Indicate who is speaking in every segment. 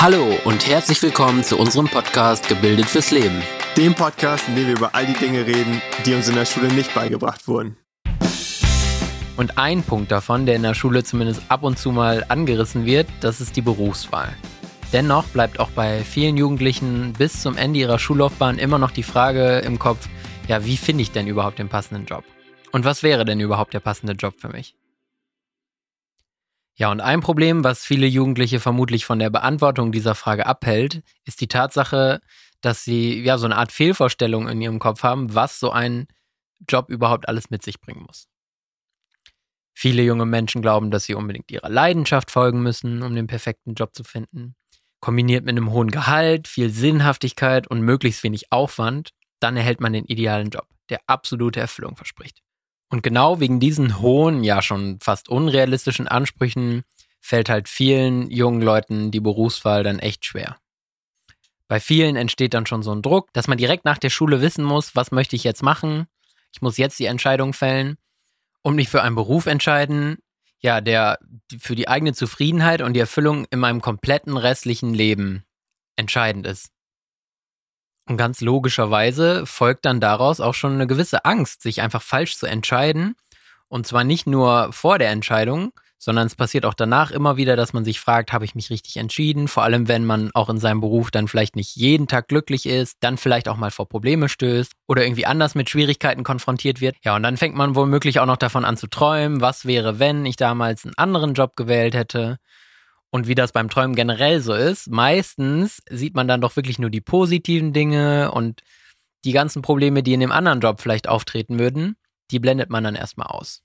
Speaker 1: Hallo und herzlich willkommen zu unserem Podcast Gebildet fürs Leben.
Speaker 2: Dem Podcast, in dem wir über all die Dinge reden, die uns in der Schule nicht beigebracht wurden.
Speaker 1: Und ein Punkt davon, der in der Schule zumindest ab und zu mal angerissen wird, das ist die Berufswahl. Dennoch bleibt auch bei vielen Jugendlichen bis zum Ende ihrer Schullaufbahn immer noch die Frage im Kopf, ja, wie finde ich denn überhaupt den passenden Job? Und was wäre denn überhaupt der passende Job für mich? Ja, und ein Problem, was viele Jugendliche vermutlich von der Beantwortung dieser Frage abhält, ist die Tatsache, dass sie ja so eine Art Fehlvorstellung in ihrem Kopf haben, was so ein Job überhaupt alles mit sich bringen muss. Viele junge Menschen glauben, dass sie unbedingt ihrer Leidenschaft folgen müssen, um den perfekten Job zu finden. Kombiniert mit einem hohen Gehalt, viel Sinnhaftigkeit und möglichst wenig Aufwand, dann erhält man den idealen Job, der absolute Erfüllung verspricht. Und genau wegen diesen hohen, ja schon fast unrealistischen Ansprüchen fällt halt vielen jungen Leuten die Berufswahl dann echt schwer. Bei vielen entsteht dann schon so ein Druck, dass man direkt nach der Schule wissen muss, was möchte ich jetzt machen? Ich muss jetzt die Entscheidung fällen und mich für einen Beruf entscheiden, ja, der für die eigene Zufriedenheit und die Erfüllung in meinem kompletten restlichen Leben entscheidend ist. Und ganz logischerweise folgt dann daraus auch schon eine gewisse Angst, sich einfach falsch zu entscheiden. Und zwar nicht nur vor der Entscheidung, sondern es passiert auch danach immer wieder, dass man sich fragt, habe ich mich richtig entschieden? Vor allem, wenn man auch in seinem Beruf dann vielleicht nicht jeden Tag glücklich ist, dann vielleicht auch mal vor Probleme stößt oder irgendwie anders mit Schwierigkeiten konfrontiert wird. Ja, und dann fängt man womöglich auch noch davon an zu träumen, was wäre, wenn ich damals einen anderen Job gewählt hätte. Und wie das beim Träumen generell so ist, meistens sieht man dann doch wirklich nur die positiven Dinge und die ganzen Probleme, die in dem anderen Job vielleicht auftreten würden, die blendet man dann erstmal aus.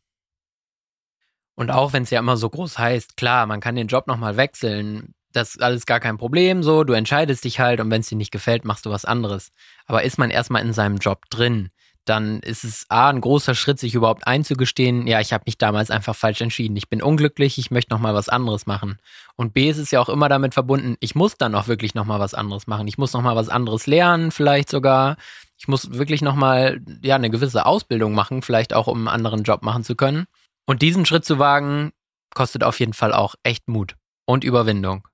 Speaker 1: Und auch wenn es ja immer so groß heißt, klar, man kann den Job nochmal wechseln, das ist alles gar kein Problem so, du entscheidest dich halt und wenn es dir nicht gefällt, machst du was anderes. Aber ist man erstmal in seinem Job drin, dann ist es A, ein großer Schritt, sich überhaupt einzugestehen, ja, ich habe mich damals einfach falsch entschieden. Ich bin unglücklich, ich möchte nochmal was anderes machen. Und B, ist es ja auch immer damit verbunden, ich muss dann auch wirklich nochmal was anderes machen. Ich muss nochmal was anderes lernen, vielleicht sogar. Ich muss wirklich nochmal, ja, eine gewisse Ausbildung machen, vielleicht auch, um einen anderen Job machen zu können. Und diesen Schritt zu wagen, kostet auf jeden Fall auch echt Mut und Überwindung.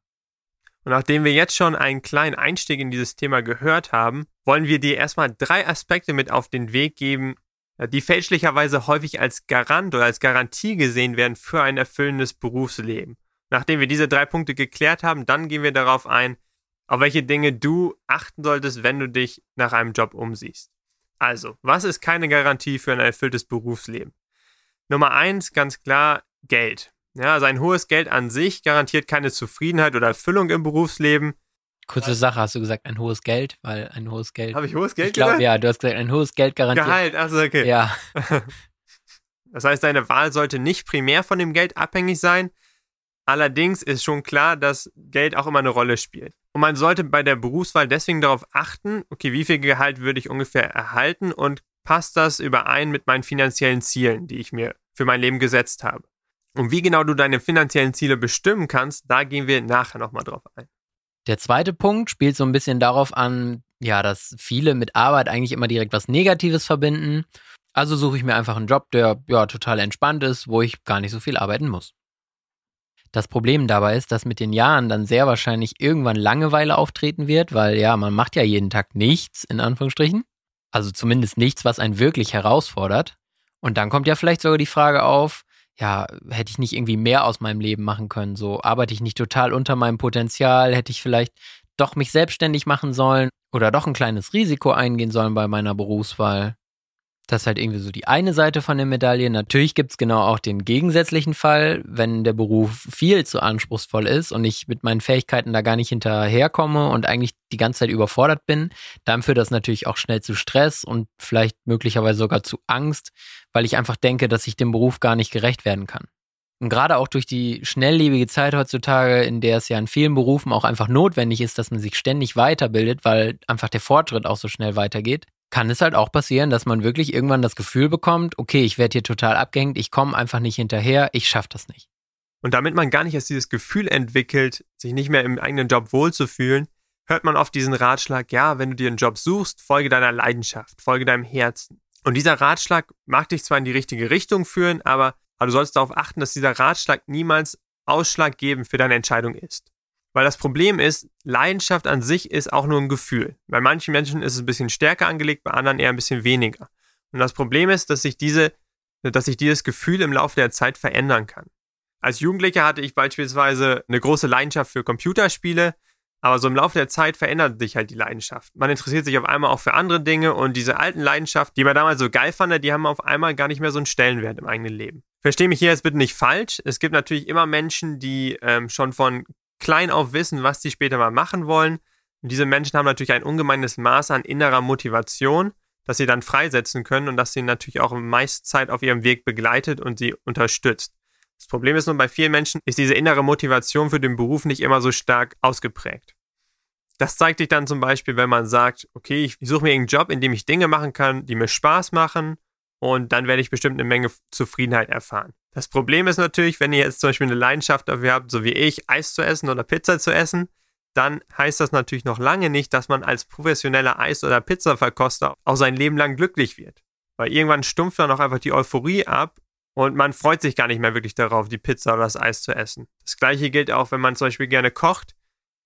Speaker 2: Und nachdem wir jetzt schon einen kleinen Einstieg in dieses Thema gehört haben, wollen wir dir erstmal drei Aspekte mit auf den Weg geben, äh, die fälschlicherweise häufig als Garant oder als Garantie gesehen werden für ein erfüllendes Berufsleben. Nachdem wir diese drei Punkte geklärt haben, dann gehen wir darauf ein, auf welche Dinge du achten solltest, wenn du dich nach einem Job umsiehst. Also, was ist keine Garantie für ein erfülltes Berufsleben? Nummer eins, ganz klar, Geld. Ja, also ein hohes Geld an sich garantiert keine Zufriedenheit oder Erfüllung im Berufsleben.
Speaker 1: Kurze Sache, hast du gesagt, ein hohes Geld, weil ein hohes Geld.
Speaker 2: Habe ich hohes Geld
Speaker 1: ich glaube, ja, du hast gesagt, ein hohes Geld garantiert.
Speaker 2: Gehalt, also okay.
Speaker 1: Ja.
Speaker 2: Das heißt, deine Wahl sollte nicht primär von dem Geld abhängig sein. Allerdings ist schon klar, dass Geld auch immer eine Rolle spielt. Und man sollte bei der Berufswahl deswegen darauf achten, okay, wie viel Gehalt würde ich ungefähr erhalten und passt das überein mit meinen finanziellen Zielen, die ich mir für mein Leben gesetzt habe. Und wie genau du deine finanziellen Ziele bestimmen kannst, da gehen wir nachher nochmal drauf ein.
Speaker 1: Der zweite Punkt spielt so ein bisschen darauf an, ja, dass viele mit Arbeit eigentlich immer direkt was Negatives verbinden. Also suche ich mir einfach einen Job, der ja total entspannt ist, wo ich gar nicht so viel arbeiten muss. Das Problem dabei ist, dass mit den Jahren dann sehr wahrscheinlich irgendwann Langeweile auftreten wird, weil ja, man macht ja jeden Tag nichts, in Anführungsstrichen. Also zumindest nichts, was einen wirklich herausfordert. Und dann kommt ja vielleicht sogar die Frage auf, ja, hätte ich nicht irgendwie mehr aus meinem Leben machen können? So arbeite ich nicht total unter meinem Potenzial? Hätte ich vielleicht doch mich selbstständig machen sollen oder doch ein kleines Risiko eingehen sollen bei meiner Berufswahl? Das ist halt irgendwie so die eine Seite von der Medaille. Natürlich gibt es genau auch den gegensätzlichen Fall, wenn der Beruf viel zu anspruchsvoll ist und ich mit meinen Fähigkeiten da gar nicht hinterherkomme und eigentlich die ganze Zeit überfordert bin, dann führt das natürlich auch schnell zu Stress und vielleicht möglicherweise sogar zu Angst, weil ich einfach denke, dass ich dem Beruf gar nicht gerecht werden kann. Und gerade auch durch die schnelllebige Zeit heutzutage, in der es ja in vielen Berufen auch einfach notwendig ist, dass man sich ständig weiterbildet, weil einfach der Fortschritt auch so schnell weitergeht, kann es halt auch passieren, dass man wirklich irgendwann das Gefühl bekommt, okay, ich werde hier total abgehängt, ich komme einfach nicht hinterher, ich schaffe das nicht.
Speaker 2: Und damit man gar nicht erst dieses Gefühl entwickelt, sich nicht mehr im eigenen Job wohlzufühlen, hört man oft diesen Ratschlag, ja, wenn du dir einen Job suchst, folge deiner Leidenschaft, folge deinem Herzen. Und dieser Ratschlag mag dich zwar in die richtige Richtung führen, aber, aber du sollst darauf achten, dass dieser Ratschlag niemals ausschlaggebend für deine Entscheidung ist. Weil das Problem ist, Leidenschaft an sich ist auch nur ein Gefühl. Bei manchen Menschen ist es ein bisschen stärker angelegt, bei anderen eher ein bisschen weniger. Und das Problem ist, dass sich diese, dass sich dieses Gefühl im Laufe der Zeit verändern kann. Als Jugendlicher hatte ich beispielsweise eine große Leidenschaft für Computerspiele, aber so im Laufe der Zeit verändert sich halt die Leidenschaft. Man interessiert sich auf einmal auch für andere Dinge und diese alten Leidenschaften, die man damals so geil fand, die haben auf einmal gar nicht mehr so einen Stellenwert im eigenen Leben. Verstehe mich hier jetzt bitte nicht falsch. Es gibt natürlich immer Menschen, die ähm, schon von klein auf wissen, was sie später mal machen wollen. Und diese Menschen haben natürlich ein ungemeines Maß an innerer Motivation, das sie dann freisetzen können und das sie natürlich auch meist Zeit auf ihrem Weg begleitet und sie unterstützt. Das Problem ist nur, bei vielen Menschen ist diese innere Motivation für den Beruf nicht immer so stark ausgeprägt. Das zeigt sich dann zum Beispiel, wenn man sagt, okay, ich suche mir einen Job, in dem ich Dinge machen kann, die mir Spaß machen und dann werde ich bestimmt eine Menge Zufriedenheit erfahren. Das Problem ist natürlich, wenn ihr jetzt zum Beispiel eine Leidenschaft dafür habt, so wie ich, Eis zu essen oder Pizza zu essen, dann heißt das natürlich noch lange nicht, dass man als professioneller Eis- oder Pizzaverkoster auch sein Leben lang glücklich wird. Weil irgendwann stumpft dann auch einfach die Euphorie ab und man freut sich gar nicht mehr wirklich darauf, die Pizza oder das Eis zu essen. Das gleiche gilt auch, wenn man zum Beispiel gerne kocht.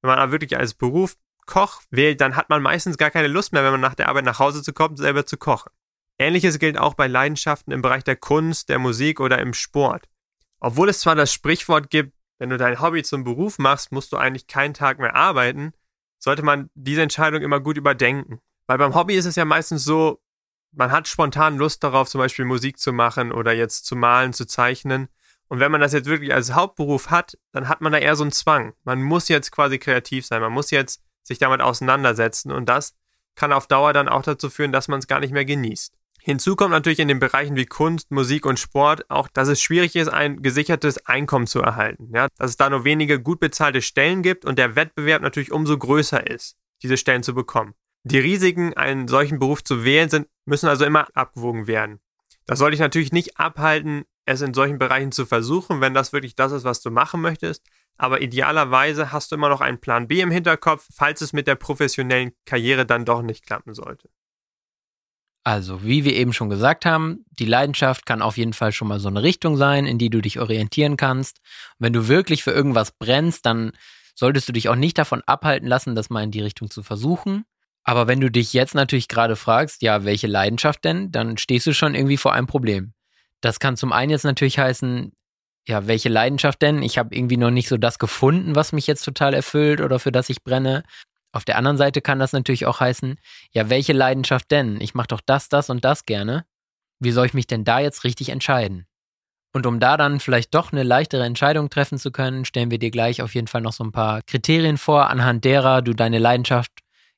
Speaker 2: Wenn man aber wirklich als Beruf Koch wählt, dann hat man meistens gar keine Lust mehr, wenn man nach der Arbeit nach Hause zu kommen, selber zu kochen. Ähnliches gilt auch bei Leidenschaften im Bereich der Kunst, der Musik oder im Sport. Obwohl es zwar das Sprichwort gibt, wenn du dein Hobby zum Beruf machst, musst du eigentlich keinen Tag mehr arbeiten, sollte man diese Entscheidung immer gut überdenken. Weil beim Hobby ist es ja meistens so, man hat spontan Lust darauf, zum Beispiel Musik zu machen oder jetzt zu malen, zu zeichnen. Und wenn man das jetzt wirklich als Hauptberuf hat, dann hat man da eher so einen Zwang. Man muss jetzt quasi kreativ sein, man muss jetzt sich damit auseinandersetzen und das kann auf Dauer dann auch dazu führen, dass man es gar nicht mehr genießt. Hinzu kommt natürlich in den Bereichen wie Kunst, Musik und Sport auch, dass es schwierig ist, ein gesichertes Einkommen zu erhalten. Ja? Dass es da nur wenige gut bezahlte Stellen gibt und der Wettbewerb natürlich umso größer ist, diese Stellen zu bekommen. Die Risiken, einen solchen Beruf zu wählen, sind, müssen also immer abgewogen werden. Das soll dich natürlich nicht abhalten, es in solchen Bereichen zu versuchen, wenn das wirklich das ist, was du machen möchtest. Aber idealerweise hast du immer noch einen Plan B im Hinterkopf, falls es mit der professionellen Karriere dann doch nicht klappen sollte.
Speaker 1: Also, wie wir eben schon gesagt haben, die Leidenschaft kann auf jeden Fall schon mal so eine Richtung sein, in die du dich orientieren kannst. Und wenn du wirklich für irgendwas brennst, dann solltest du dich auch nicht davon abhalten lassen, das mal in die Richtung zu versuchen. Aber wenn du dich jetzt natürlich gerade fragst, ja, welche Leidenschaft denn, dann stehst du schon irgendwie vor einem Problem. Das kann zum einen jetzt natürlich heißen, ja, welche Leidenschaft denn? Ich habe irgendwie noch nicht so das gefunden, was mich jetzt total erfüllt oder für das ich brenne. Auf der anderen Seite kann das natürlich auch heißen, ja, welche Leidenschaft denn? Ich mache doch das, das und das gerne. Wie soll ich mich denn da jetzt richtig entscheiden? Und um da dann vielleicht doch eine leichtere Entscheidung treffen zu können, stellen wir dir gleich auf jeden Fall noch so ein paar Kriterien vor, anhand derer du deine Leidenschaft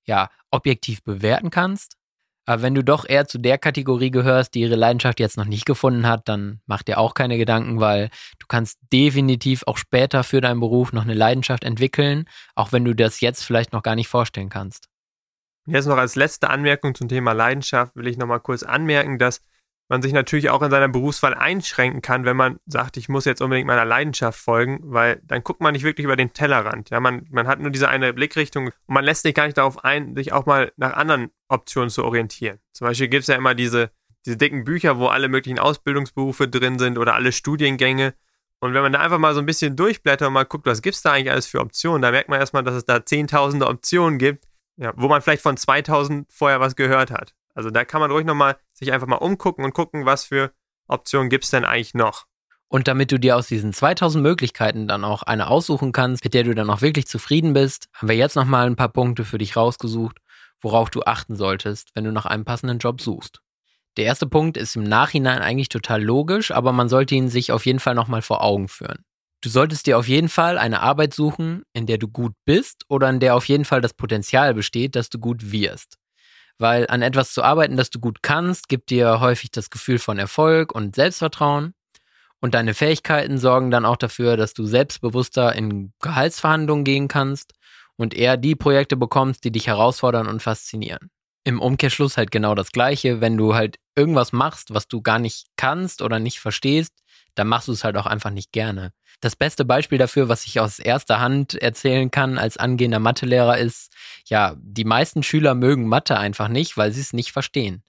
Speaker 1: ja objektiv bewerten kannst. Aber wenn du doch eher zu der Kategorie gehörst, die ihre Leidenschaft jetzt noch nicht gefunden hat, dann mach dir auch keine Gedanken, weil du kannst definitiv auch später für deinen Beruf noch eine Leidenschaft entwickeln, auch wenn du das jetzt vielleicht noch gar nicht vorstellen kannst.
Speaker 2: Jetzt noch als letzte Anmerkung zum Thema Leidenschaft will ich nochmal kurz anmerken, dass man sich natürlich auch in seiner Berufswahl einschränken kann, wenn man sagt, ich muss jetzt unbedingt meiner Leidenschaft folgen, weil dann guckt man nicht wirklich über den Tellerrand. Ja, man, man hat nur diese eine Blickrichtung und man lässt sich gar nicht darauf ein, sich auch mal nach anderen Optionen zu orientieren. Zum Beispiel gibt es ja immer diese, diese dicken Bücher, wo alle möglichen Ausbildungsberufe drin sind oder alle Studiengänge. Und wenn man da einfach mal so ein bisschen durchblättert und mal guckt, was gibt es da eigentlich alles für Optionen, da merkt man erstmal, dass es da zehntausende Optionen gibt, ja, wo man vielleicht von 2000 vorher was gehört hat. Also da kann man ruhig nochmal sich einfach mal umgucken und gucken, was für Optionen gibt es denn eigentlich noch.
Speaker 1: Und damit du dir aus diesen 2000 Möglichkeiten dann auch eine aussuchen kannst, mit der du dann auch wirklich zufrieden bist, haben wir jetzt nochmal ein paar Punkte für dich rausgesucht, worauf du achten solltest, wenn du nach einem passenden Job suchst. Der erste Punkt ist im Nachhinein eigentlich total logisch, aber man sollte ihn sich auf jeden Fall nochmal vor Augen führen. Du solltest dir auf jeden Fall eine Arbeit suchen, in der du gut bist oder in der auf jeden Fall das Potenzial besteht, dass du gut wirst. Weil an etwas zu arbeiten, das du gut kannst, gibt dir häufig das Gefühl von Erfolg und Selbstvertrauen. Und deine Fähigkeiten sorgen dann auch dafür, dass du selbstbewusster in Gehaltsverhandlungen gehen kannst und eher die Projekte bekommst, die dich herausfordern und faszinieren. Im Umkehrschluss halt genau das Gleiche, wenn du halt irgendwas machst, was du gar nicht kannst oder nicht verstehst, dann machst du es halt auch einfach nicht gerne. Das beste Beispiel dafür, was ich aus erster Hand erzählen kann als angehender Mathelehrer ist, ja, die meisten Schüler mögen Mathe einfach nicht, weil sie es nicht verstehen.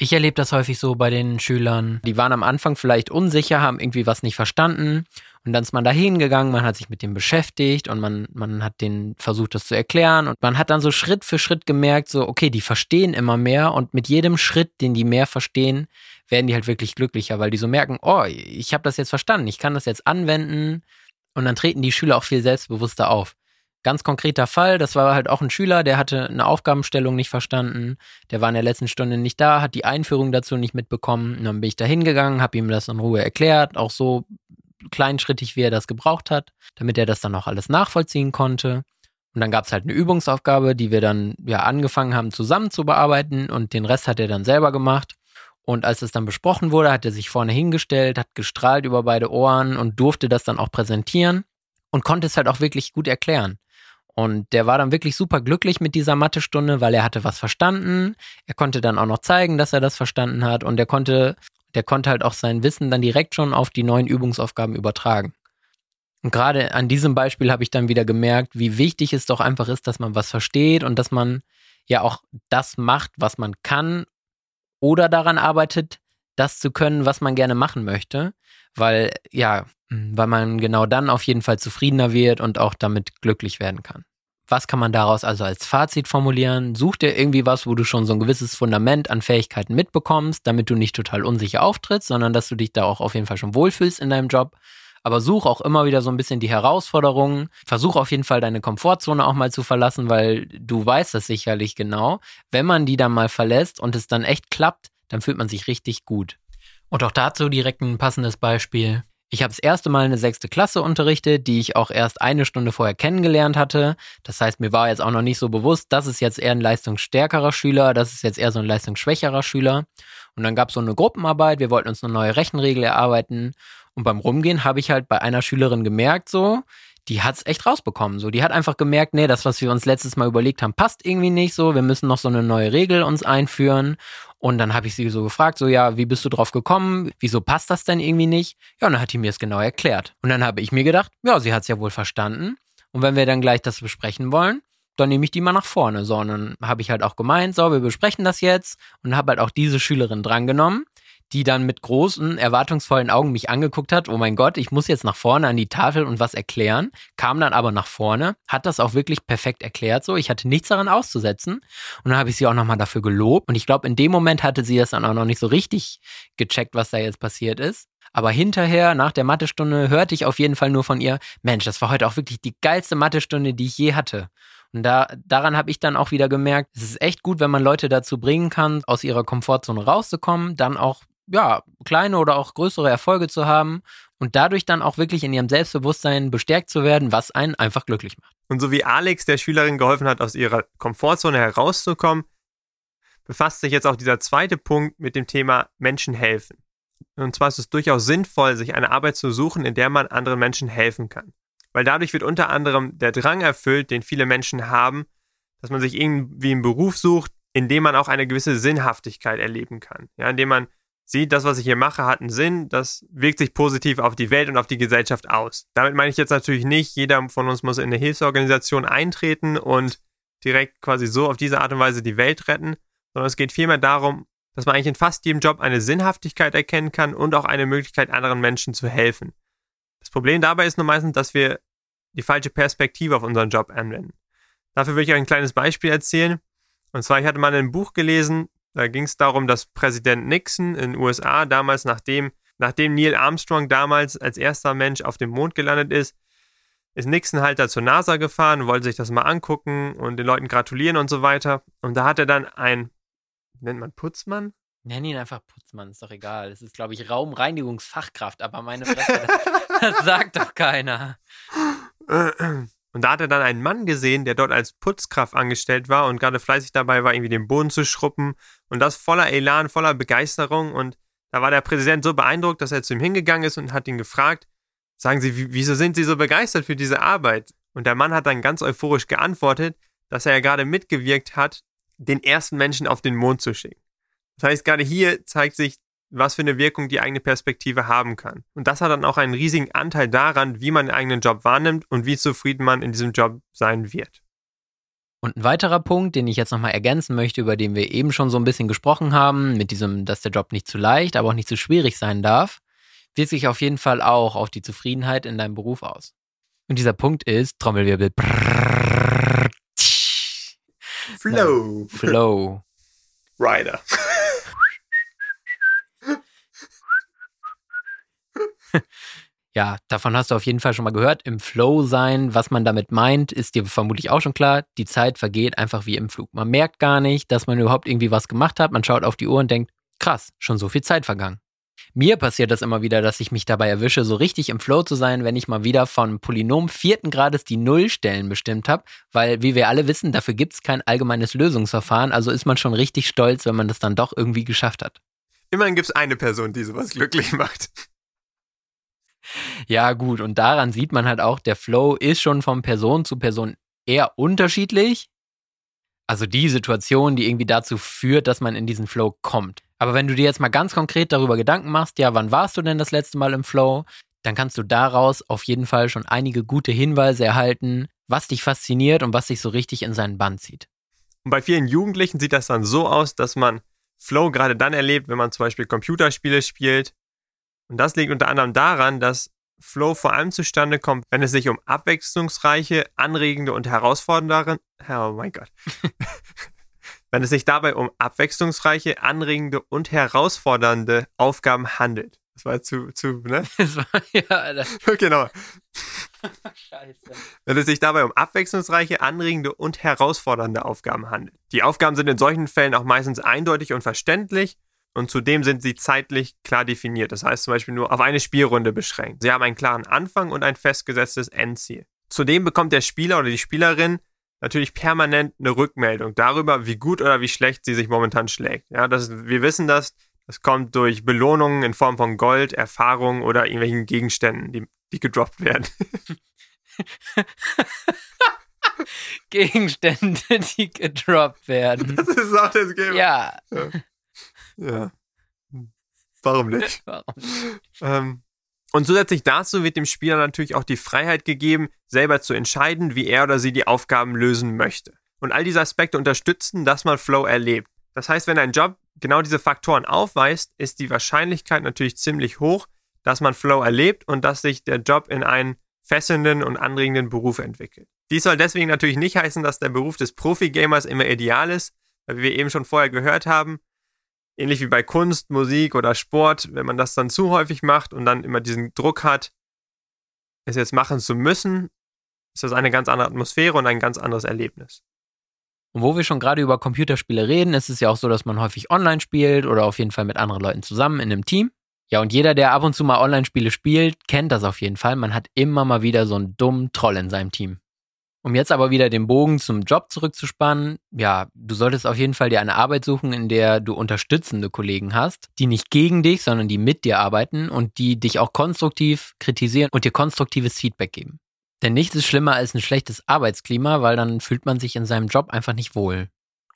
Speaker 1: Ich erlebe das häufig so bei den Schülern. Die waren am Anfang vielleicht unsicher, haben irgendwie was nicht verstanden. Und dann ist man da hingegangen, man hat sich mit dem beschäftigt und man, man hat den versucht, das zu erklären. Und man hat dann so Schritt für Schritt gemerkt, so, okay, die verstehen immer mehr. Und mit jedem Schritt, den die mehr verstehen, werden die halt wirklich glücklicher, weil die so merken, oh, ich habe das jetzt verstanden, ich kann das jetzt anwenden. Und dann treten die Schüler auch viel selbstbewusster auf. Ganz konkreter Fall, das war halt auch ein Schüler, der hatte eine Aufgabenstellung nicht verstanden, der war in der letzten Stunde nicht da, hat die Einführung dazu nicht mitbekommen. Und dann bin ich da hingegangen, habe ihm das in Ruhe erklärt, auch so kleinschrittig, wie er das gebraucht hat, damit er das dann auch alles nachvollziehen konnte. Und dann gab es halt eine Übungsaufgabe, die wir dann ja angefangen haben zusammen zu bearbeiten und den Rest hat er dann selber gemacht. Und als es dann besprochen wurde, hat er sich vorne hingestellt, hat gestrahlt über beide Ohren und durfte das dann auch präsentieren und konnte es halt auch wirklich gut erklären. Und der war dann wirklich super glücklich mit dieser Mathestunde, weil er hatte was verstanden. Er konnte dann auch noch zeigen, dass er das verstanden hat. Und er konnte, der konnte halt auch sein Wissen dann direkt schon auf die neuen Übungsaufgaben übertragen. Und gerade an diesem Beispiel habe ich dann wieder gemerkt, wie wichtig es doch einfach ist, dass man was versteht und dass man ja auch das macht, was man kann oder daran arbeitet, das zu können, was man gerne machen möchte. Weil, ja, weil man genau dann auf jeden Fall zufriedener wird und auch damit glücklich werden kann. Was kann man daraus also als Fazit formulieren? Such dir irgendwie was, wo du schon so ein gewisses Fundament an Fähigkeiten mitbekommst, damit du nicht total unsicher auftrittst, sondern dass du dich da auch auf jeden Fall schon wohlfühlst in deinem Job. Aber such auch immer wieder so ein bisschen die Herausforderungen. Versuch auf jeden Fall deine Komfortzone auch mal zu verlassen, weil du weißt das sicherlich genau. Wenn man die dann mal verlässt und es dann echt klappt, dann fühlt man sich richtig gut. Und auch dazu direkt ein passendes Beispiel. Ich habe das erste Mal eine sechste Klasse unterrichtet, die ich auch erst eine Stunde vorher kennengelernt hatte. Das heißt, mir war jetzt auch noch nicht so bewusst, das ist jetzt eher ein leistungsstärkerer Schüler, das ist jetzt eher so ein leistungsschwächerer Schüler. Und dann gab es so eine Gruppenarbeit, wir wollten uns eine neue Rechenregel erarbeiten. Und beim Rumgehen habe ich halt bei einer Schülerin gemerkt, so, die hat es echt rausbekommen. So, die hat einfach gemerkt, nee, das, was wir uns letztes Mal überlegt haben, passt irgendwie nicht so. Wir müssen noch so eine neue Regel uns einführen. Und dann habe ich sie so gefragt, so ja, wie bist du drauf gekommen? Wieso passt das denn irgendwie nicht? Ja, und dann hat die mir es genau erklärt. Und dann habe ich mir gedacht, ja, sie hat es ja wohl verstanden. Und wenn wir dann gleich das besprechen wollen, dann nehme ich die mal nach vorne. So, und dann habe ich halt auch gemeint, so, wir besprechen das jetzt und habe halt auch diese Schülerin drangenommen die dann mit großen, erwartungsvollen Augen mich angeguckt hat. Oh mein Gott, ich muss jetzt nach vorne an die Tafel und was erklären. Kam dann aber nach vorne, hat das auch wirklich perfekt erklärt. So, ich hatte nichts daran auszusetzen. Und dann habe ich sie auch nochmal dafür gelobt. Und ich glaube, in dem Moment hatte sie das dann auch noch nicht so richtig gecheckt, was da jetzt passiert ist. Aber hinterher, nach der Mathestunde, hörte ich auf jeden Fall nur von ihr, Mensch, das war heute auch wirklich die geilste Mathestunde, die ich je hatte. Und da, daran habe ich dann auch wieder gemerkt, es ist echt gut, wenn man Leute dazu bringen kann, aus ihrer Komfortzone rauszukommen, dann auch ja, kleine oder auch größere Erfolge zu haben und dadurch dann auch wirklich in ihrem Selbstbewusstsein bestärkt zu werden, was einen einfach glücklich macht.
Speaker 2: Und so wie Alex der Schülerin geholfen hat, aus ihrer Komfortzone herauszukommen, befasst sich jetzt auch dieser zweite Punkt mit dem Thema Menschen helfen. Und zwar ist es durchaus sinnvoll, sich eine Arbeit zu suchen, in der man anderen Menschen helfen kann. Weil dadurch wird unter anderem der Drang erfüllt, den viele Menschen haben, dass man sich irgendwie einen Beruf sucht, in dem man auch eine gewisse Sinnhaftigkeit erleben kann. Ja, in dem man sieht, das, was ich hier mache, hat einen Sinn, das wirkt sich positiv auf die Welt und auf die Gesellschaft aus. Damit meine ich jetzt natürlich nicht, jeder von uns muss in eine Hilfsorganisation eintreten und direkt quasi so auf diese Art und Weise die Welt retten, sondern es geht vielmehr darum, dass man eigentlich in fast jedem Job eine Sinnhaftigkeit erkennen kann und auch eine Möglichkeit, anderen Menschen zu helfen. Das Problem dabei ist nur meistens, dass wir die falsche Perspektive auf unseren Job anwenden. Dafür will ich euch ein kleines Beispiel erzählen. Und zwar, ich hatte mal ein Buch gelesen, da ging es darum, dass Präsident Nixon in den USA damals, nachdem, nachdem Neil Armstrong damals als erster Mensch auf dem Mond gelandet ist, ist Nixon halt da zur NASA gefahren, wollte sich das mal angucken und den Leuten gratulieren und so weiter. Und da hat er dann ein, nennt man Putzmann?
Speaker 1: Nenn ihn einfach Putzmann, ist doch egal. Es ist, glaube ich, Raumreinigungsfachkraft, aber meine Fresse, das, das sagt doch keiner.
Speaker 2: Und da hat er dann einen Mann gesehen, der dort als Putzkraft angestellt war und gerade fleißig dabei war, irgendwie den Boden zu schruppen. Und das voller Elan, voller Begeisterung. Und da war der Präsident so beeindruckt, dass er zu ihm hingegangen ist und hat ihn gefragt, sagen Sie, wieso sind Sie so begeistert für diese Arbeit? Und der Mann hat dann ganz euphorisch geantwortet, dass er ja gerade mitgewirkt hat, den ersten Menschen auf den Mond zu schicken. Das heißt, gerade hier zeigt sich was für eine Wirkung die eigene Perspektive haben kann. Und das hat dann auch einen riesigen Anteil daran, wie man den eigenen Job wahrnimmt und wie zufrieden man in diesem Job sein wird.
Speaker 1: Und ein weiterer Punkt, den ich jetzt nochmal ergänzen möchte, über den wir eben schon so ein bisschen gesprochen haben, mit diesem, dass der Job nicht zu leicht, aber auch nicht zu schwierig sein darf, wirkt sich auf jeden Fall auch auf die Zufriedenheit in deinem Beruf aus. Und dieser Punkt ist, Trommelwirbel,
Speaker 2: Flow.
Speaker 1: Flow.
Speaker 2: Rider.
Speaker 1: Ja, davon hast du auf jeden Fall schon mal gehört. Im Flow sein, was man damit meint, ist dir vermutlich auch schon klar. Die Zeit vergeht einfach wie im Flug. Man merkt gar nicht, dass man überhaupt irgendwie was gemacht hat. Man schaut auf die Uhr und denkt, krass, schon so viel Zeit vergangen. Mir passiert das immer wieder, dass ich mich dabei erwische, so richtig im Flow zu sein, wenn ich mal wieder von Polynom vierten Grades die Nullstellen bestimmt habe, weil, wie wir alle wissen, dafür gibt es kein allgemeines Lösungsverfahren, also ist man schon richtig stolz, wenn man das dann doch irgendwie geschafft hat.
Speaker 2: Immerhin gibt es eine Person, die sowas glücklich macht.
Speaker 1: Ja, gut, und daran sieht man halt auch, der Flow ist schon von Person zu Person eher unterschiedlich. Also die Situation, die irgendwie dazu führt, dass man in diesen Flow kommt. Aber wenn du dir jetzt mal ganz konkret darüber Gedanken machst, ja, wann warst du denn das letzte Mal im Flow? Dann kannst du daraus auf jeden Fall schon einige gute Hinweise erhalten, was dich fasziniert und was dich so richtig in seinen Bann zieht.
Speaker 2: Und bei vielen Jugendlichen sieht das dann so aus, dass man Flow gerade dann erlebt, wenn man zum Beispiel Computerspiele spielt. Und das liegt unter anderem daran, dass Flow vor allem zustande kommt, wenn es sich um abwechslungsreiche, anregende und herausfordernde, oh mein Gott, wenn es sich dabei um abwechslungsreiche, anregende und herausfordernde Aufgaben handelt. Das war zu, zu, ne?
Speaker 1: Das war, ja, Alter.
Speaker 2: genau.
Speaker 1: Scheiße.
Speaker 2: Wenn es sich dabei um abwechslungsreiche, anregende und herausfordernde Aufgaben handelt. Die Aufgaben sind in solchen Fällen auch meistens eindeutig und verständlich und zudem sind sie zeitlich klar definiert. Das heißt zum Beispiel nur auf eine Spielrunde beschränkt. Sie haben einen klaren Anfang und ein festgesetztes Endziel. Zudem bekommt der Spieler oder die Spielerin natürlich permanent eine Rückmeldung darüber, wie gut oder wie schlecht sie sich momentan schlägt. Ja, das, wir wissen das. Das kommt durch Belohnungen in Form von Gold, Erfahrung oder irgendwelchen Gegenständen, die, die gedroppt werden.
Speaker 1: Gegenstände, die gedroppt werden.
Speaker 2: Das ist auch das Game.
Speaker 1: Ja.
Speaker 2: Ja. Ja. Warum nicht?
Speaker 1: Warum?
Speaker 2: Ähm, und zusätzlich dazu wird dem Spieler natürlich auch die Freiheit gegeben, selber zu entscheiden, wie er oder sie die Aufgaben lösen möchte. Und all diese Aspekte unterstützen, dass man Flow erlebt. Das heißt, wenn ein Job genau diese Faktoren aufweist, ist die Wahrscheinlichkeit natürlich ziemlich hoch, dass man Flow erlebt und dass sich der Job in einen fesselnden und anregenden Beruf entwickelt. Dies soll deswegen natürlich nicht heißen, dass der Beruf des Profi-Gamers immer ideal ist, weil wie wir eben schon vorher gehört haben, ähnlich wie bei Kunst, Musik oder Sport, wenn man das dann zu häufig macht und dann immer diesen Druck hat, es jetzt machen zu müssen, ist das eine ganz andere Atmosphäre und ein ganz anderes Erlebnis.
Speaker 1: Und wo wir schon gerade über Computerspiele reden, ist es ja auch so, dass man häufig online spielt oder auf jeden Fall mit anderen Leuten zusammen in einem Team. Ja, und jeder, der ab und zu mal Online-Spiele spielt, kennt das auf jeden Fall. Man hat immer mal wieder so einen dummen Troll in seinem Team. Um jetzt aber wieder den Bogen zum Job zurückzuspannen, ja, du solltest auf jeden Fall dir eine Arbeit suchen, in der du unterstützende Kollegen hast, die nicht gegen dich, sondern die mit dir arbeiten und die dich auch konstruktiv kritisieren und dir konstruktives Feedback geben. Denn nichts ist schlimmer als ein schlechtes Arbeitsklima, weil dann fühlt man sich in seinem Job einfach nicht wohl.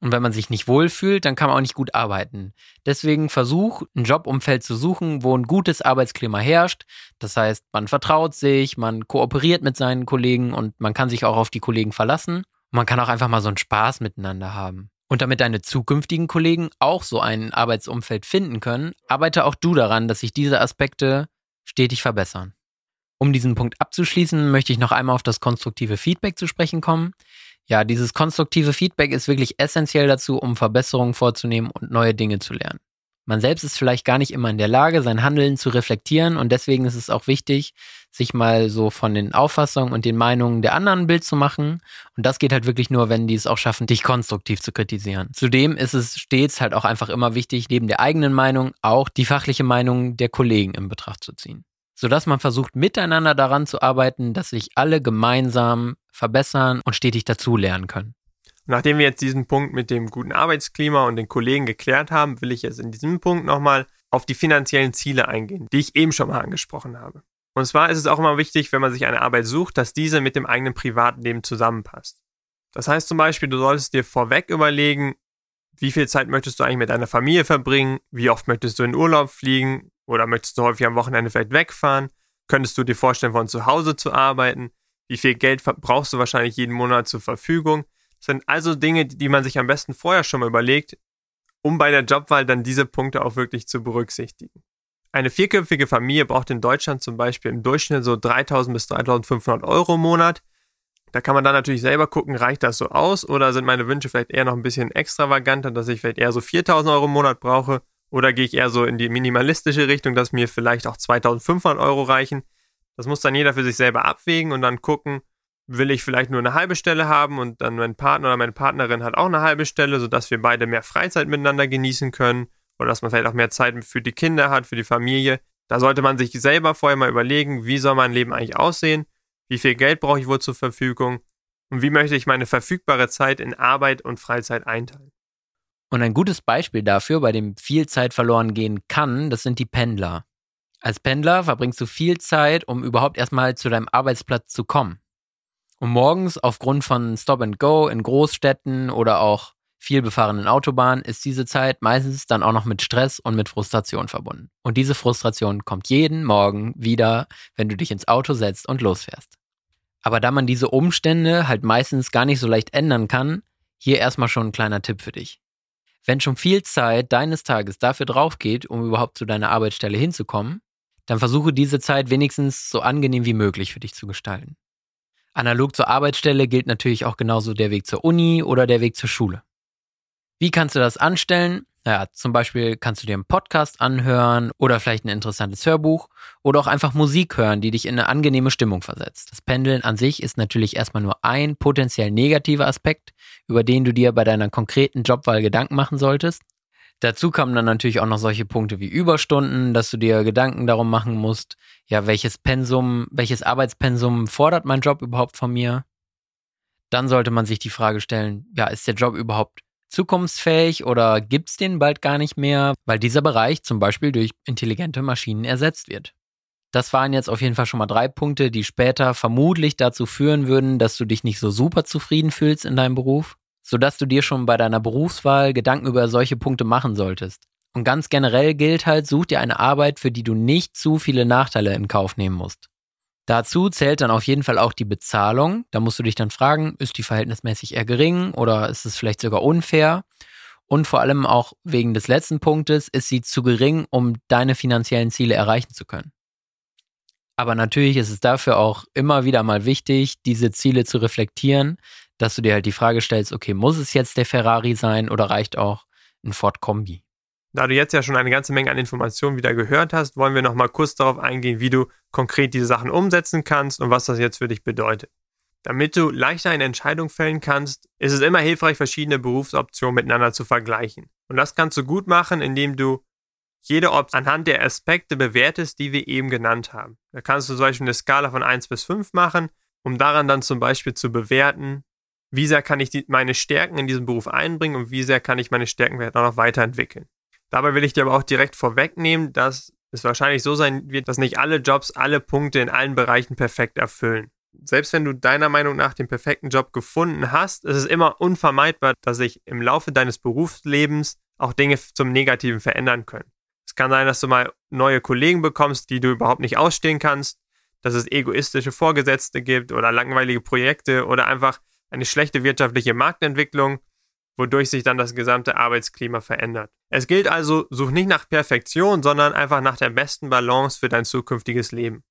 Speaker 1: Und wenn man sich nicht wohlfühlt, dann kann man auch nicht gut arbeiten. Deswegen versuch, ein Jobumfeld zu suchen, wo ein gutes Arbeitsklima herrscht. Das heißt, man vertraut sich, man kooperiert mit seinen Kollegen und man kann sich auch auf die Kollegen verlassen. Man kann auch einfach mal so einen Spaß miteinander haben. Und damit deine zukünftigen Kollegen auch so ein Arbeitsumfeld finden können, arbeite auch du daran, dass sich diese Aspekte stetig verbessern. Um diesen Punkt abzuschließen, möchte ich noch einmal auf das konstruktive Feedback zu sprechen kommen. Ja, dieses konstruktive Feedback ist wirklich essentiell dazu, um Verbesserungen vorzunehmen und neue Dinge zu lernen. Man selbst ist vielleicht gar nicht immer in der Lage, sein Handeln zu reflektieren und deswegen ist es auch wichtig, sich mal so von den Auffassungen und den Meinungen der anderen ein Bild zu machen. Und das geht halt wirklich nur, wenn die es auch schaffen, dich konstruktiv zu kritisieren. Zudem ist es stets halt auch einfach immer wichtig, neben der eigenen Meinung auch die fachliche Meinung der Kollegen in Betracht zu ziehen sodass man versucht, miteinander daran zu arbeiten, dass sich alle gemeinsam verbessern und stetig dazulernen können.
Speaker 2: Nachdem wir jetzt diesen Punkt mit dem guten Arbeitsklima und den Kollegen geklärt haben, will ich jetzt in diesem Punkt nochmal auf die finanziellen Ziele eingehen, die ich eben schon mal angesprochen habe. Und zwar ist es auch immer wichtig, wenn man sich eine Arbeit sucht, dass diese mit dem eigenen Privatleben zusammenpasst. Das heißt zum Beispiel, du solltest dir vorweg überlegen, wie viel Zeit möchtest du eigentlich mit deiner Familie verbringen, wie oft möchtest du in Urlaub fliegen, oder möchtest du häufig am Wochenende vielleicht wegfahren? Könntest du dir vorstellen, von zu Hause zu arbeiten? Wie viel Geld brauchst du wahrscheinlich jeden Monat zur Verfügung? Das sind also Dinge, die man sich am besten vorher schon mal überlegt, um bei der Jobwahl dann diese Punkte auch wirklich zu berücksichtigen. Eine vierköpfige Familie braucht in Deutschland zum Beispiel im Durchschnitt so 3000 bis 3500 Euro im Monat. Da kann man dann natürlich selber gucken, reicht das so aus oder sind meine Wünsche vielleicht eher noch ein bisschen extravaganter, dass ich vielleicht eher so 4000 Euro im Monat brauche oder gehe ich eher so in die minimalistische Richtung, dass mir vielleicht auch 2500 Euro reichen. Das muss dann jeder für sich selber abwägen und dann gucken, will ich vielleicht nur eine halbe Stelle haben und dann mein Partner oder meine Partnerin hat auch eine halbe Stelle, sodass wir beide mehr Freizeit miteinander genießen können oder dass man vielleicht auch mehr Zeit für die Kinder hat, für die Familie. Da sollte man sich selber vorher mal überlegen, wie soll mein Leben eigentlich aussehen, wie viel Geld brauche ich wohl zur Verfügung und wie möchte ich meine verfügbare Zeit in Arbeit und Freizeit einteilen.
Speaker 1: Und ein gutes Beispiel dafür, bei dem viel Zeit verloren gehen kann, das sind die Pendler. Als Pendler verbringst du viel Zeit, um überhaupt erstmal zu deinem Arbeitsplatz zu kommen. Und morgens aufgrund von Stop and Go in Großstädten oder auch viel befahrenen Autobahnen ist diese Zeit meistens dann auch noch mit Stress und mit Frustration verbunden. Und diese Frustration kommt jeden Morgen wieder, wenn du dich ins Auto setzt und losfährst. Aber da man diese Umstände halt meistens gar nicht so leicht ändern kann, hier erstmal schon ein kleiner Tipp für dich. Wenn schon viel Zeit deines Tages dafür drauf geht, um überhaupt zu deiner Arbeitsstelle hinzukommen, dann versuche diese Zeit wenigstens so angenehm wie möglich für dich zu gestalten. Analog zur Arbeitsstelle gilt natürlich auch genauso der Weg zur Uni oder der Weg zur Schule. Wie kannst du das anstellen? Naja, zum Beispiel kannst du dir einen Podcast anhören oder vielleicht ein interessantes Hörbuch oder auch einfach Musik hören, die dich in eine angenehme Stimmung versetzt. Das Pendeln an sich ist natürlich erstmal nur ein potenziell negativer Aspekt, über den du dir bei deiner konkreten Jobwahl Gedanken machen solltest. Dazu kommen dann natürlich auch noch solche Punkte wie Überstunden, dass du dir Gedanken darum machen musst, ja, welches Pensum, welches Arbeitspensum fordert mein Job überhaupt von mir? Dann sollte man sich die Frage stellen, ja, ist der Job überhaupt zukunftsfähig oder gibt es den bald gar nicht mehr, weil dieser Bereich zum Beispiel durch intelligente Maschinen ersetzt wird? Das waren jetzt auf jeden Fall schon mal drei Punkte, die später vermutlich dazu führen würden, dass du dich nicht so super zufrieden fühlst in deinem Beruf sodass du dir schon bei deiner Berufswahl Gedanken über solche Punkte machen solltest. Und ganz generell gilt halt, such dir eine Arbeit, für die du nicht zu viele Nachteile in Kauf nehmen musst. Dazu zählt dann auf jeden Fall auch die Bezahlung. Da musst du dich dann fragen, ist die verhältnismäßig eher gering oder ist es vielleicht sogar unfair? Und vor allem auch wegen des letzten Punktes, ist sie zu gering, um deine finanziellen Ziele erreichen zu können. Aber natürlich ist es dafür auch immer wieder mal wichtig, diese Ziele zu reflektieren, dass du dir halt die Frage stellst, okay, muss es jetzt der Ferrari sein oder reicht auch ein Ford Kombi?
Speaker 2: Da du jetzt ja schon eine ganze Menge an Informationen wieder gehört hast, wollen wir noch mal kurz darauf eingehen, wie du konkret diese Sachen umsetzen kannst und was das jetzt für dich bedeutet. Damit du leichter eine Entscheidung fällen kannst, ist es immer hilfreich, verschiedene Berufsoptionen miteinander zu vergleichen. Und das kannst du gut machen, indem du jede Option anhand der Aspekte bewertest, die wir eben genannt haben. Da kannst du zum Beispiel eine Skala von 1 bis 5 machen, um daran dann zum Beispiel zu bewerten, wie sehr kann ich die, meine Stärken in diesen Beruf einbringen und wie sehr kann ich meine Stärken vielleicht auch noch weiterentwickeln. Dabei will ich dir aber auch direkt vorwegnehmen, dass es wahrscheinlich so sein wird, dass nicht alle Jobs alle Punkte in allen Bereichen perfekt erfüllen. Selbst wenn du deiner Meinung nach den perfekten Job gefunden hast, ist es immer unvermeidbar, dass sich im Laufe deines Berufslebens auch Dinge zum Negativen verändern können. Es kann sein, dass du mal neue Kollegen bekommst, die du überhaupt nicht ausstehen kannst, dass es egoistische Vorgesetzte gibt oder langweilige Projekte oder einfach eine schlechte wirtschaftliche Marktentwicklung, wodurch sich dann das gesamte Arbeitsklima verändert. Es gilt also, such nicht nach Perfektion, sondern einfach nach der besten Balance für dein zukünftiges Leben.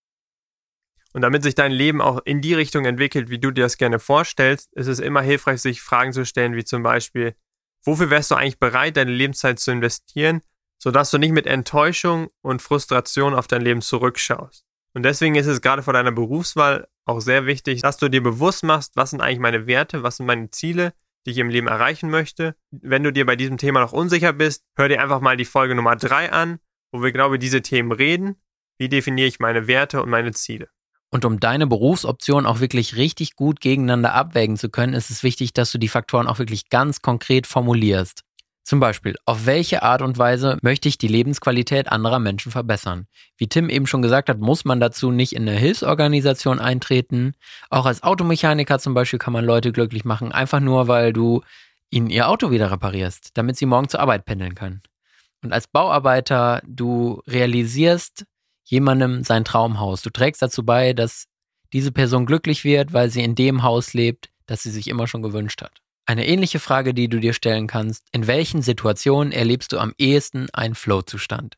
Speaker 2: Und damit sich dein Leben auch in die Richtung entwickelt, wie du dir das gerne vorstellst, ist es immer hilfreich, sich Fragen zu stellen, wie zum Beispiel, wofür wärst du eigentlich bereit, deine Lebenszeit zu investieren, sodass du nicht mit Enttäuschung und Frustration auf dein Leben zurückschaust. Und deswegen ist es gerade vor deiner Berufswahl auch sehr wichtig, dass du dir bewusst machst, was sind eigentlich meine Werte, was sind meine Ziele, die ich im Leben erreichen möchte. Wenn du dir bei diesem Thema noch unsicher bist, hör dir einfach mal die Folge Nummer 3 an, wo wir genau über diese Themen reden. Wie definiere ich meine Werte und meine Ziele?
Speaker 1: Und um deine Berufsoptionen auch wirklich richtig gut gegeneinander abwägen zu können, ist es wichtig, dass du die Faktoren auch wirklich ganz konkret formulierst. Zum Beispiel, auf welche Art und Weise möchte ich die Lebensqualität anderer Menschen verbessern? Wie Tim eben schon gesagt hat, muss man dazu nicht in eine Hilfsorganisation eintreten. Auch als Automechaniker zum Beispiel kann man Leute glücklich machen, einfach nur, weil du ihnen ihr Auto wieder reparierst, damit sie morgen zur Arbeit pendeln können. Und als Bauarbeiter, du realisierst jemandem sein Traumhaus. Du trägst dazu bei, dass diese Person glücklich wird, weil sie in dem Haus lebt, das sie sich immer schon gewünscht hat. Eine ähnliche Frage, die du dir stellen kannst, in welchen Situationen erlebst du am ehesten einen Flow-Zustand?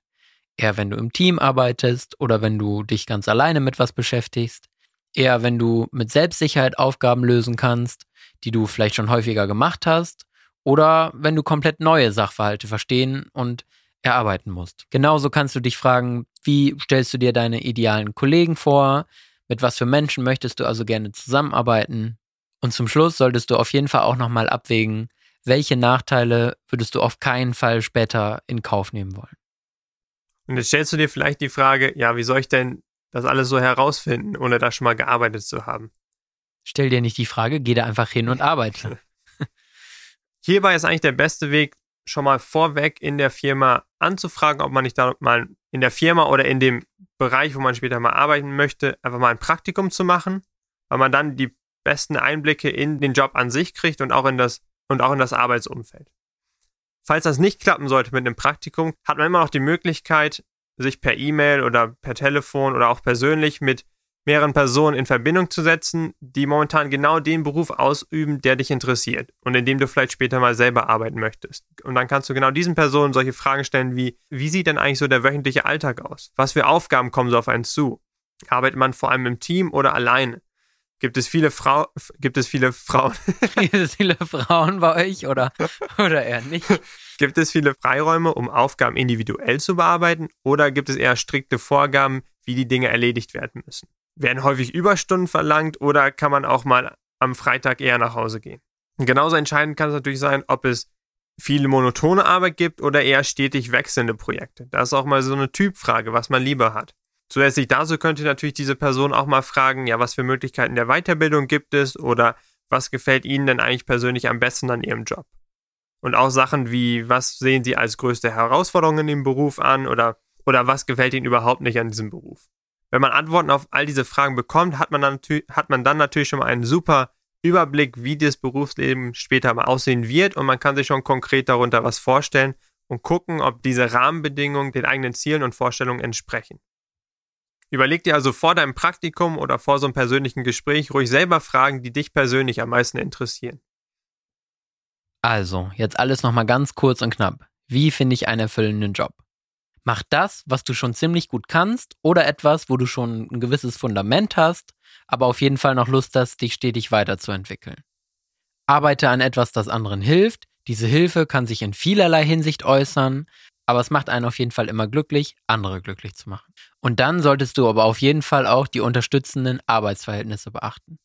Speaker 1: Eher wenn du im Team arbeitest oder wenn du dich ganz alleine mit was beschäftigst? Eher wenn du mit Selbstsicherheit Aufgaben lösen kannst, die du vielleicht schon häufiger gemacht hast? Oder wenn du komplett neue Sachverhalte verstehen und erarbeiten musst? Genauso kannst du dich fragen, wie stellst du dir deine idealen Kollegen vor? Mit was für Menschen möchtest du also gerne zusammenarbeiten? Und zum Schluss solltest du auf jeden Fall auch nochmal abwägen, welche Nachteile würdest du auf keinen Fall später in Kauf nehmen wollen.
Speaker 2: Und jetzt stellst du dir vielleicht die Frage, ja, wie soll ich denn das alles so herausfinden, ohne da schon mal gearbeitet zu haben?
Speaker 1: Stell dir nicht die Frage, geh da einfach hin und arbeite.
Speaker 2: Hierbei ist eigentlich der beste Weg, schon mal vorweg in der Firma anzufragen, ob man nicht da mal in der Firma oder in dem Bereich, wo man später mal arbeiten möchte, einfach mal ein Praktikum zu machen, weil man dann die besten Einblicke in den Job an sich kriegt und auch in das, und auch in das Arbeitsumfeld. Falls das nicht klappen sollte mit einem Praktikum, hat man immer noch die Möglichkeit, sich per E-Mail oder per Telefon oder auch persönlich mit mehreren Personen in Verbindung zu setzen, die momentan genau den Beruf ausüben, der dich interessiert und in dem du vielleicht später mal selber arbeiten möchtest. Und dann kannst du genau diesen Personen solche Fragen stellen wie, wie sieht denn eigentlich so der wöchentliche Alltag aus? Was für Aufgaben kommen so auf einen zu? Arbeitet man vor allem im Team oder alleine? Gibt es viele Frau, gibt es viele Frauen?
Speaker 1: gibt es viele Frauen bei euch oder, oder eher nicht?
Speaker 2: Gibt es viele Freiräume, um Aufgaben individuell zu bearbeiten oder gibt es eher strikte Vorgaben, wie die Dinge erledigt werden müssen? Werden häufig Überstunden verlangt oder kann man auch mal am Freitag eher nach Hause gehen? Und genauso entscheidend kann es natürlich sein, ob es viele monotone Arbeit gibt oder eher stetig wechselnde Projekte. Das ist auch mal so eine Typfrage, was man lieber hat. Zusätzlich dazu könnte natürlich diese Person auch mal fragen, ja, was für Möglichkeiten der Weiterbildung gibt es oder was gefällt Ihnen denn eigentlich persönlich am besten an Ihrem Job? Und auch Sachen wie, was sehen Sie als größte Herausforderung in dem Beruf an oder, oder was gefällt Ihnen überhaupt nicht an diesem Beruf? Wenn man Antworten auf all diese Fragen bekommt, hat man dann, hat man dann natürlich schon mal einen super Überblick, wie das Berufsleben später mal aussehen wird und man kann sich schon konkret darunter was vorstellen und gucken, ob diese Rahmenbedingungen den eigenen Zielen und Vorstellungen entsprechen. Überleg dir also vor deinem Praktikum oder vor so einem persönlichen Gespräch ruhig selber Fragen, die dich persönlich am meisten interessieren.
Speaker 1: Also, jetzt alles nochmal ganz kurz und knapp. Wie finde ich einen erfüllenden Job? Mach das, was du schon ziemlich gut kannst oder etwas, wo du schon ein gewisses Fundament hast, aber auf jeden Fall noch Lust hast, dich stetig weiterzuentwickeln. Arbeite an etwas, das anderen hilft. Diese Hilfe kann sich in vielerlei Hinsicht äußern, aber es macht einen auf jeden Fall immer glücklich, andere glücklich zu machen. Und dann solltest du aber auf jeden Fall auch die unterstützenden Arbeitsverhältnisse beachten.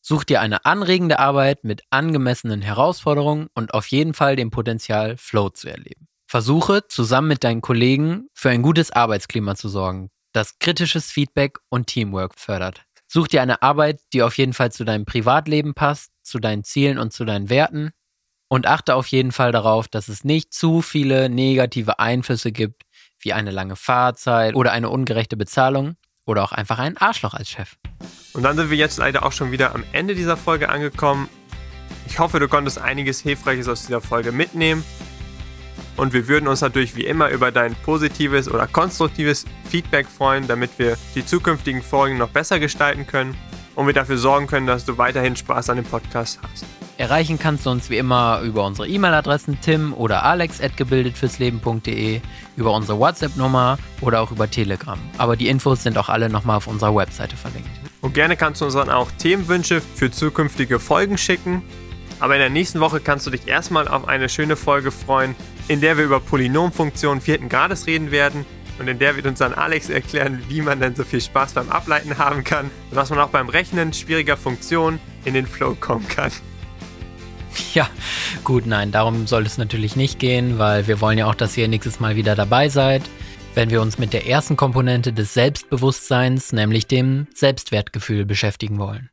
Speaker 1: Such dir eine anregende Arbeit mit angemessenen Herausforderungen und auf jeden Fall dem Potenzial, Flow zu erleben. Versuche, zusammen mit deinen Kollegen für ein gutes Arbeitsklima zu sorgen, das kritisches Feedback und Teamwork fördert. Such dir eine Arbeit, die auf jeden Fall zu deinem Privatleben passt, zu deinen Zielen und zu deinen Werten und achte auf jeden Fall darauf, dass es nicht zu viele negative Einflüsse gibt, wie eine lange Fahrzeit oder eine ungerechte Bezahlung oder auch einfach ein Arschloch als Chef.
Speaker 2: Und dann sind wir jetzt leider auch schon wieder am Ende dieser Folge angekommen. Ich hoffe, du konntest einiges Hilfreiches aus dieser Folge mitnehmen. Und wir würden uns natürlich wie immer über dein positives oder konstruktives Feedback freuen, damit wir die zukünftigen Folgen noch besser gestalten können und wir dafür sorgen können, dass du weiterhin Spaß an dem Podcast hast.
Speaker 1: Erreichen kannst du uns wie immer über unsere E-Mail-Adressen tim oder alex gebildetfürsleben.de, über unsere WhatsApp-Nummer oder auch über Telegram. Aber die Infos sind auch alle nochmal auf unserer Webseite verlinkt.
Speaker 2: Und gerne kannst du uns dann auch Themenwünsche für zukünftige Folgen schicken. Aber in der nächsten Woche kannst du dich erstmal auf eine schöne Folge freuen, in der wir über Polynomfunktionen vierten Grades reden werden und in der wird uns dann Alex erklären, wie man denn so viel Spaß beim Ableiten haben kann und dass man auch beim Rechnen schwieriger Funktionen in den Flow kommen kann.
Speaker 1: Ja, gut, nein, darum soll es natürlich nicht gehen, weil wir wollen ja auch, dass ihr nächstes Mal wieder dabei seid, wenn wir uns mit der ersten Komponente des Selbstbewusstseins, nämlich dem Selbstwertgefühl, beschäftigen wollen.